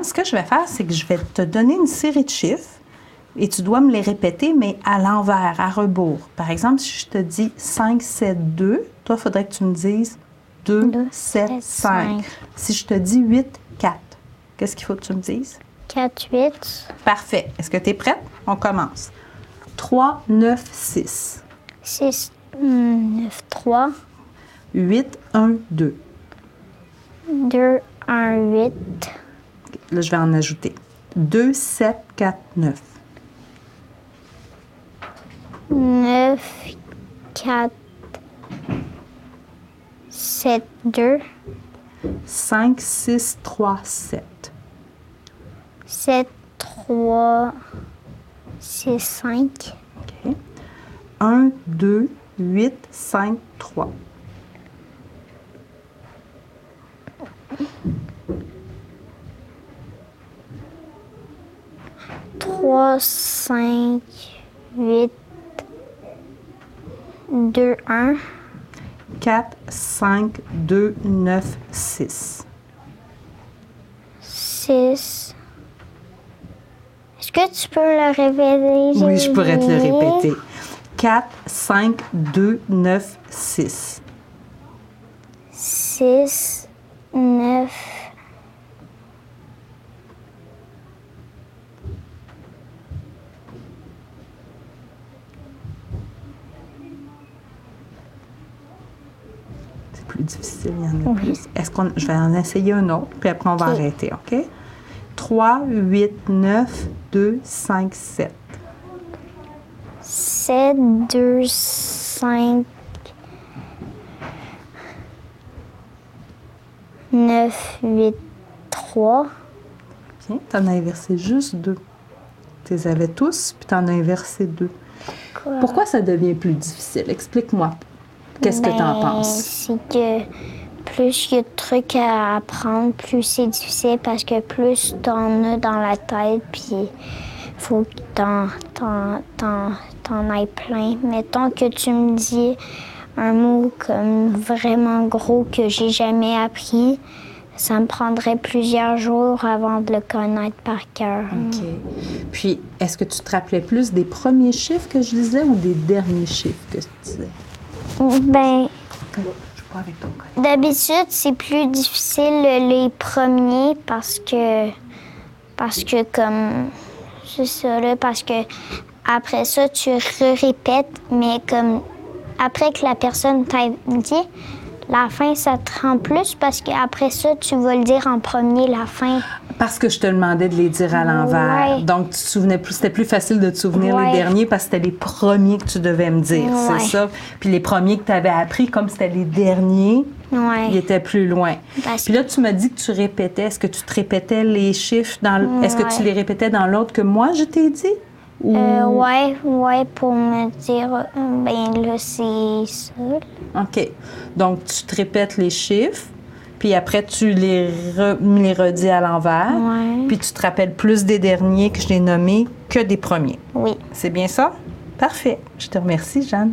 Ce que je vais faire, c'est que je vais te donner une série de chiffres et tu dois me les répéter, mais à l'envers, à rebours. Par exemple, si je te dis 5, 7, 2, toi, il faudrait que tu me dises 2, Deux, 7, sept, 5. cinq. Si je te dis 8, 4, qu'est-ce qu'il faut que tu me dises? 4, 8, Parfait. Est-ce que tu es prête? On commence. 3, 9, 6. 6, 9, 3, 8, 1, 2. 2, 1, 8, Là, je vais en ajouter. 2, 7, 4, 9. 9, 4, 7, 2, 5, 6, 3, 7. 7, 3, 6, 5, OK. 1, 2, 8, 5, 3. 3, 5, 8, 2, 1, 4, 5, 2, 9, 6. 6. Est-ce que tu peux le répéter? Oui, je pourrais te le répéter. 4, 5, 2, 9, 6. 6, 9, C'est plus difficile, il y en a Oui. plus. Est-ce qu'on, je vais en essayer un autre, puis après on va Ok. arrêter, OK? 3, 8, 9, 2, 5, 7. 7, 2, 5, 9, 8, 3. Tiens, t'en as inversé juste deux. Tu les avais tous, puis t'en as inversé deux. Pourquoi ça devient plus difficile? Explique-moi. Qu'est-ce que t'en Ben, penses? C'est que plus il y a de trucs à apprendre, plus c'est difficile parce que plus t'en as dans la tête, puis faut que t'en, t'en, t'en, t'en ailles plein. Mettons que tu me dis un mot comme vraiment gros que j'ai jamais appris, ça me prendrait plusieurs jours avant de le connaître par cœur. OK. Puis, est-ce que tu te rappelais plus des premiers chiffres que je disais ou des derniers chiffres que tu disais? Ben. D'habitude, c'est plus difficile les premiers parce que parce que comme c'est ça là parce que après ça tu répètes mais comme après que la personne t'a dit la fin ça te rend plus parce qu'après ça tu vas le dire en premier la fin. Parce que je te demandais de les dire à l'envers. Ouais. Donc, tu te souvenais plus, c'était plus facile de te souvenir les derniers parce que c'était les premiers que tu devais me dire, Ouais. c'est ça? Puis les premiers que tu avais appris, comme c'était les derniers, ils étaient plus loin. Parce Puis là, tu m'as dit que tu répétais. Est-ce que tu te répétais les chiffres dans. Est-ce que tu les répétais dans l'ordre que moi, je t'ai dit? Ou... Euh, ouais, ouais, pour me dire, euh, ben là, c'est là. OK. Donc, tu te répètes les chiffres, puis après, tu les, re- les redis à l'envers. Ouais. Puis tu te rappelles plus des derniers que je nommés que des premiers. Oui. C'est bien ça? Parfait. Je te remercie, Jeanne.